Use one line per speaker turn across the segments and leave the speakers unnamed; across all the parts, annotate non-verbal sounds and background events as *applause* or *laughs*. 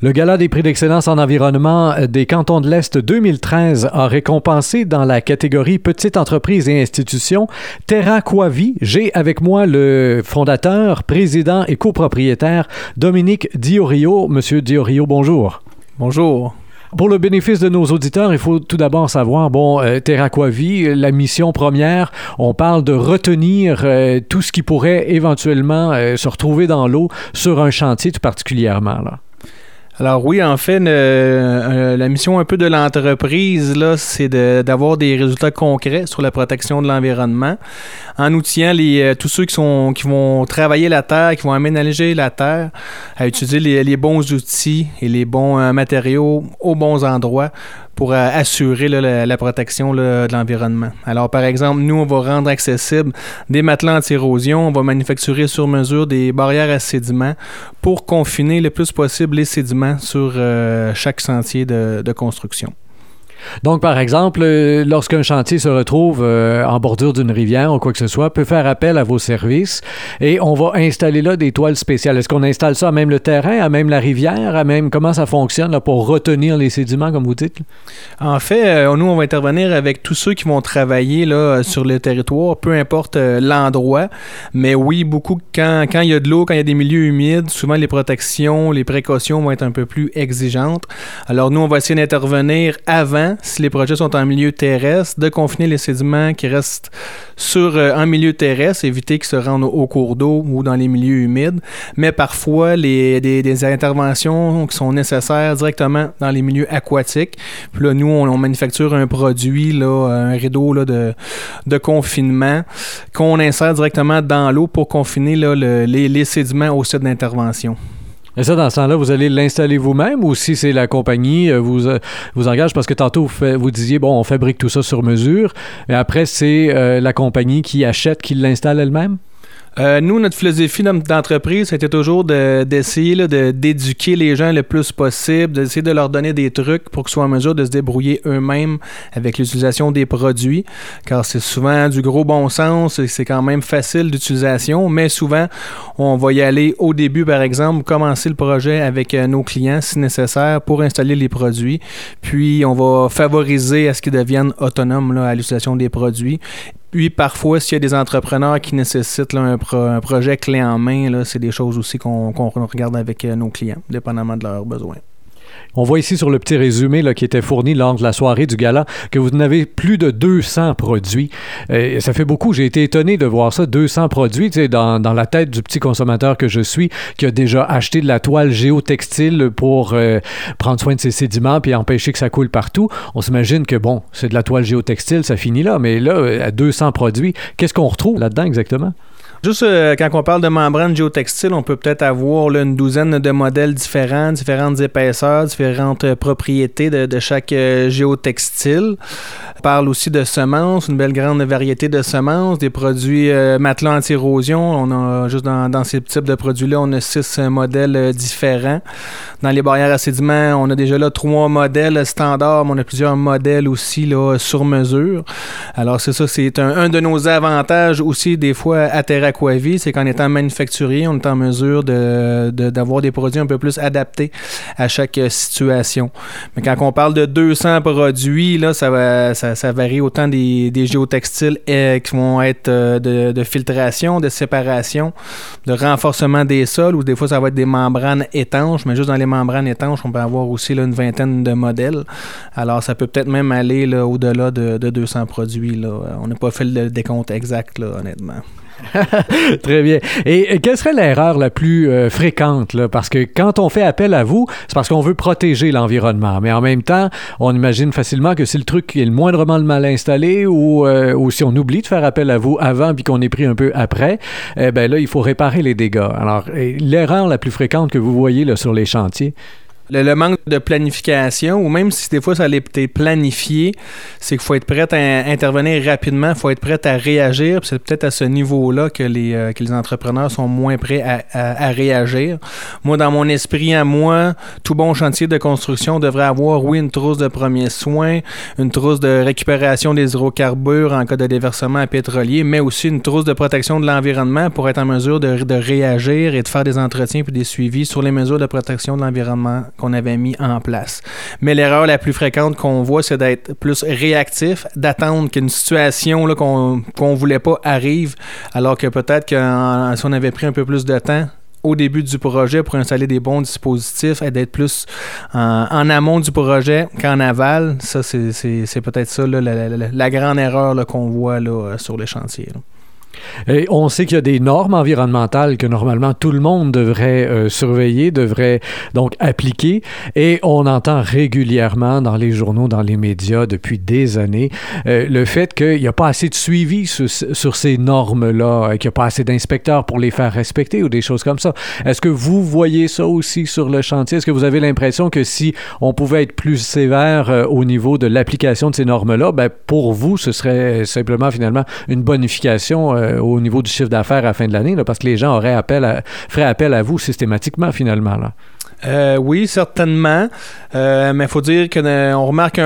Le Gala des prix d'excellence en environnement des cantons de l'Est 2013 a récompensé dans la catégorie Petites entreprises et institutions Terra Quavi. J'ai avec moi le fondateur, président et copropriétaire Dominique Diorio. Monsieur Diorio, bonjour.
Bonjour.
Pour le bénéfice de nos auditeurs, il faut tout d'abord savoir, bon, euh, Terraquavi, la mission première, on parle de retenir euh, tout ce qui pourrait éventuellement euh, se retrouver dans l'eau sur un chantier tout particulièrement. Là.
Alors oui, en fait, euh, la mission un peu de l'entreprise, là, c'est d'avoir des résultats concrets sur la protection de l'environnement en outillant les, euh, tous ceux qui, sont, qui vont travailler la terre, qui vont aménager la terre, à utiliser les, bons outils et les bons euh, matériaux aux bons endroits pour assurer la, protection de l'environnement. Alors, par exemple, nous, on va rendre accessible des matelas anti-érosion, on va manufacturer sur mesure des barrières à sédiments pour confiner le plus possible les sédiments sur euh, chaque sentier de construction.
Donc, par exemple, euh, lorsqu'un chantier se retrouve euh, en bordure d'une rivière ou quoi que ce soit, peut faire appel à vos services et on va installer là des toiles spéciales. Est-ce qu'on installe ça à même le terrain, à même la rivière, à même comment ça fonctionne là, pour retenir les sédiments, comme vous dites?
En fait, euh, nous, on va intervenir avec tous ceux qui vont travailler là, sur le territoire, peu importe l'endroit. Mais oui, beaucoup, quand, quand il y a de l'eau, quand il y a des milieux humides, souvent les protections, les précautions vont être un peu plus exigeantes. Alors, nous, on va essayer d'intervenir avant si les projets sont en milieu terrestre, de confiner les sédiments qui restent sur euh, un milieu terrestre, éviter qu'ils se rendent au, cours d'eau ou dans les milieux humides. Mais parfois, les, des, interventions qui sont nécessaires directement dans les milieux aquatiques. Puis là, nous, on, manufacture un produit, là, un rideau là, de, de confinement qu'on insère directement dans l'eau pour confiner là, les, les sédiments au site d'intervention.
Et ça, dans ce temps-là, vous allez l'installer vous-même ou si c'est la compagnie euh, vous, euh, vous engage? Parce que tantôt, vous, disiez, bon, on fabrique tout ça sur mesure. Et après, c'est euh, la compagnie qui achète, qui l'installe elle-même?
Euh, nous, notre philosophie d'entreprise, c'était toujours d'essayer d'éduquer les gens le plus possible, d'essayer de leur donner des trucs pour qu'ils soient en mesure de se débrouiller eux-mêmes avec l'utilisation des produits, car c'est souvent du gros bon sens et c'est quand même facile d'utilisation, mais souvent, on va y aller au début, par exemple, commencer le projet avec euh, nos clients si nécessaire pour installer les produits, puis on va favoriser à ce qu'ils deviennent autonomes à l'utilisation des produits puis parfois, s'il y a des entrepreneurs qui nécessitent un, projet clé en main, c'est des choses aussi qu'on regarde avec euh, nos clients, dépendamment de leurs besoins.
On voit ici sur le petit résumé qui était fourni lors de la soirée du gala que vous en avez plus de 200 produits. Euh, ça fait beaucoup. J'ai été étonné de voir ça, 200 produits, dans, dans la tête du petit consommateur que je suis, qui a déjà acheté de la toile géotextile pour euh, prendre soin de ses sédiments puis empêcher que ça coule partout. On s'imagine que, bon, c'est de la toile géotextile, ça finit là. Mais là, à 200 produits, qu'est-ce qu'on retrouve là-dedans exactement?
Juste euh, quand on parle de membrane géotextile, on peut peut-être avoir une douzaine de modèles différents, différentes épaisseurs, différentes euh, propriétés de, chaque euh, géotextile. On parle aussi de semences, une belle grande variété de semences, des produits matelas anti-érosion. On a juste dans, ces types de produits-là, on a six modèles différents. Dans les barrières à sédiments, on a déjà là trois modèles standards, mais on a plusieurs modèles aussi là, sur mesure. Alors c'est ça, c'est un, de nos avantages aussi des fois à C'est qu'en étant manufacturier, on est en mesure d'avoir de, des produits un peu plus adaptés à chaque situation. Mais quand on parle de 200 produits, là, ça, va, ça, varie autant des, géotextiles euh, qui vont être euh, de, filtration, de séparation, de renforcement des sols, ou des fois ça va être des membranes étanches, mais juste dans les membranes étanches, on peut avoir aussi une vingtaine de modèles. Alors ça peut peut-être même aller au-delà de, de, 200 produits. On n'a pas fait le décompte exact, honnêtement. *laughs*
Très bien. Et, quelle serait l'erreur la plus euh, fréquente? Parce que quand on fait appel à vous, c'est parce qu'on veut protéger l'environnement. Mais en même temps, on imagine facilement que si le truc est le moindrement mal installé ou, euh, ou si on oublie de faire appel à vous avant puis qu'on est pris un peu après, eh ben là, il faut réparer les dégâts. Alors, l'erreur la plus fréquente que vous voyez là, sur les chantiers?
Le, manque de planification, ou même si des fois ça a été planifié, c'est qu'il faut être prêt à intervenir rapidement, il faut être prêt à réagir. C'est peut-être à ce niveau-là que les, euh, que les entrepreneurs sont moins prêts à, à, réagir. Moi, dans mon esprit à moi, tout bon chantier de construction devrait avoir, oui, une trousse de premiers soins, une trousse de récupération des hydrocarbures en cas de déversement pétrolier, mais aussi une trousse de protection de l'environnement pour être en mesure de, de réagir et de faire des entretiens puis des suivis sur les mesures de protection de l'environnement qu'on avait mis en place. Mais l'erreur la plus fréquente qu'on voit, c'est d'être plus réactif, d'attendre qu'une situation qu'on ne voulait pas arrive, alors que peut-être que si on avait pris un peu plus de temps, au début du projet pour installer des bons dispositifs et d'être plus en, amont du projet qu'en aval. Ça, c'est peut-être ça la, grande erreur qu'on voit là, sur les chantiers.
On sait qu'il y a des normes environnementales que normalement tout le monde devrait euh, surveiller, devrait donc appliquer. Et on entend régulièrement dans les journaux, dans les médias depuis des années, euh, le fait qu'il n'y a pas assez de suivi sur, sur ces normes-là, euh, qu'il n'y a pas assez d'inspecteurs pour les faire respecter ou des choses comme ça. Est-ce que vous voyez ça aussi sur le chantier? Est-ce que vous avez l'impression que si on pouvait être plus sévère au niveau de l'application de ces normes-là, ben pour vous, ce serait simplement finalement une bonification euh, au niveau du chiffre d'affaires à la fin de l'année, parce que les gens auraient appel à, feraient appel à vous systématiquement finalement. Là.
Euh, oui, certainement. Euh, mais il faut dire qu'on remarque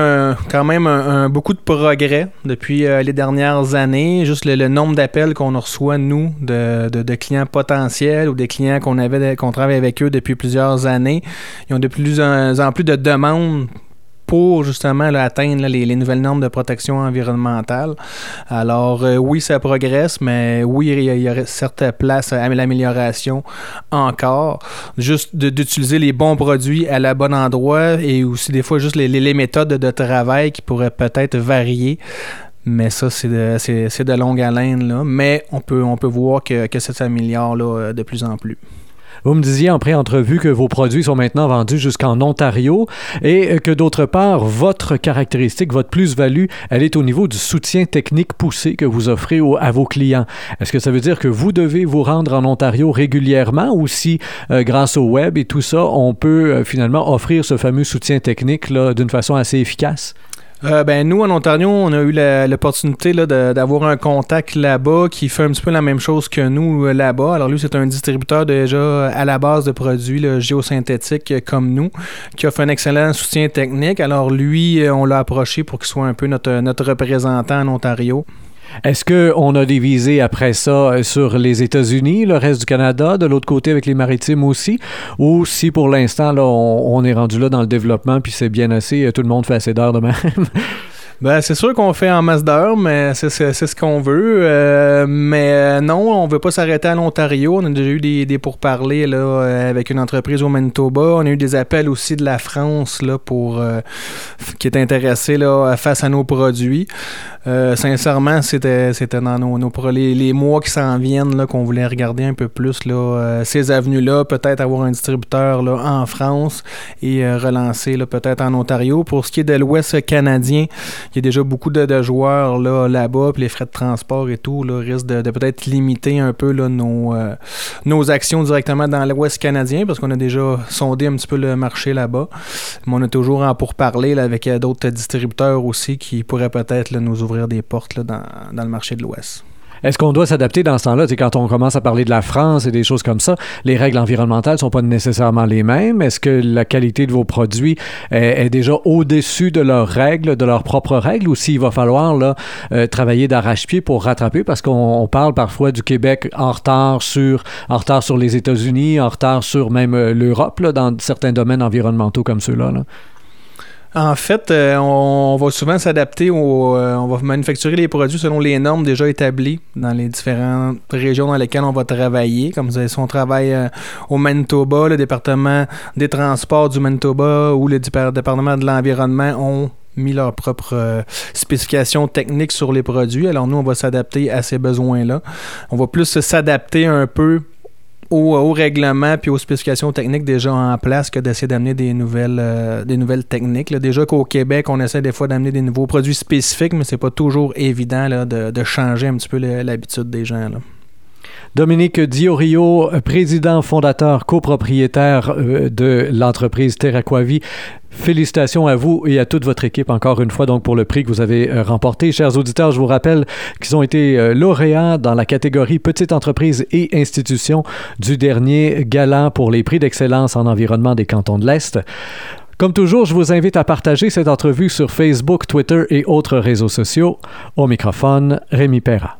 quand même beaucoup de progrès depuis les dernières années. Juste le, nombre d'appels qu'on reçoit, nous, de, de, clients potentiels ou des clients qu'on avait qu'on travaille avec eux depuis plusieurs années. Ils ont de plus en plus de demandes pour justement atteindre les, nouvelles normes de protection environnementale. Alors euh, oui, ça progresse, mais oui, il y, a, certaines places à l'amélioration encore. Juste d'utiliser les bons produits à la bon endroit et aussi des fois juste les, méthodes de travail qui pourraient peut-être varier. Mais ça, c'est de, longue haleine. Là. Mais on peut, on peut voir que ça s'améliore de plus en plus.
Vous me disiez en pré-entrevue que vos produits sont maintenant vendus jusqu'en Ontario et que d'autre part, votre caractéristique, votre plus-value, elle est au niveau du soutien technique poussé que vous offrez à vos clients. Est-ce que ça veut dire que vous devez vous rendre en Ontario régulièrement ou si, euh, grâce au web et tout ça, on peut euh, finalement offrir ce fameux soutien technique d'une façon assez efficace?
Euh, ben, nous, en Ontario, on a eu l'opportunité d'avoir un contact là-bas qui fait un petit peu la même chose que nous euh, là-bas. Alors lui, c'est un distributeur déjà à la base de produits géosynthétiques euh, comme nous, qui offre un excellent soutien technique. Alors lui, on l'a approché pour qu'il soit un peu notre, notre représentant en Ontario.
Est-ce qu'on a des visées après ça euh, sur les États-Unis, le reste du Canada, de l'autre côté avec les maritimes aussi? Ou si pour l'instant, là, on, est rendu là dans le développement, puis c'est bien assez, euh, tout le monde fait assez d'heures de même? *laughs*
Ben, c'est sûr qu'on fait en masse d'heures, mais c'est ce qu'on veut. Euh, mais non, on veut pas s'arrêter à l'Ontario. On a déjà eu des, des pourparlers là, avec une entreprise au Manitoba. On a eu des appels aussi de la France là, pour qui est intéressée là, face à nos produits. Euh, sincèrement, c'était, dans nos, nos les, les, mois qui s'en viennent qu'on voulait regarder un peu plus là, euh, ces avenues-là, peut-être avoir un distributeur là, en France et euh, relancer peut-être en Ontario. Pour ce qui est de l'Ouest canadien, y a déjà beaucoup de, joueurs là, là-bas, puis les frais de transport et tout là, risquent de, peut-être limiter un peu là, nos, nos actions directement dans l'Ouest canadien, parce qu'on a déjà sondé un petit peu le marché là-bas. Mais on est toujours en pourparler là, avec d'autres distributeurs aussi qui pourraient peut-être nous ouvrir des portes dans, le marché de l'Ouest.
Est-ce qu'on doit s'adapter dans ce temps-là? Quand on commence à parler de la France et des choses comme ça, les règles environnementales ne sont pas nécessairement les mêmes. Est-ce que la qualité de vos produits est, déjà au-dessus de leurs règles, de leurs propres règles, ou s'il va falloir là, euh, travailler d'arrache-pied pour rattraper? Parce qu'on parle parfois du Québec en retard sur, en retard sur les États-Unis, en retard sur même euh, l'Europe, dans certains domaines environnementaux comme ceux-là. là.
En fait, euh, on, va souvent s'adapter, au, euh, on va manufacturer les produits selon les normes déjà établies dans les différentes régions dans lesquelles on va travailler. Comme si on travaille euh, au Manitoba, le département des transports du Manitoba ou le département de l'environnement ont mis leurs propres spécifications techniques sur les produits. Alors nous, on va s'adapter à ces besoins-là. On va plus s'adapter un peu au, règlement puis aux spécifications techniques déjà en place que d'essayer d'amener des nouvelles, euh, techniques. Déjà qu'au Québec, on essaie des fois d'amener des nouveaux produits spécifiques, mais c'est pas toujours évident de, de, changer un petit peu l'habitude des gens. Là.
Dominique Diorio, président fondateur copropriétaire euh, de l'entreprise Terraquavi. Félicitations à vous et à toute votre équipe encore une fois donc pour le prix que vous avez euh, remporté. Chers auditeurs, je vous rappelle qu'ils ont été euh, lauréats dans la catégorie Petite entreprise et institution du dernier gala pour les prix d'excellence en environnement des cantons de l'Est. Comme toujours, je vous invite à partager cette entrevue sur Facebook, Twitter et autres réseaux sociaux. Au microphone, Rémi Perra.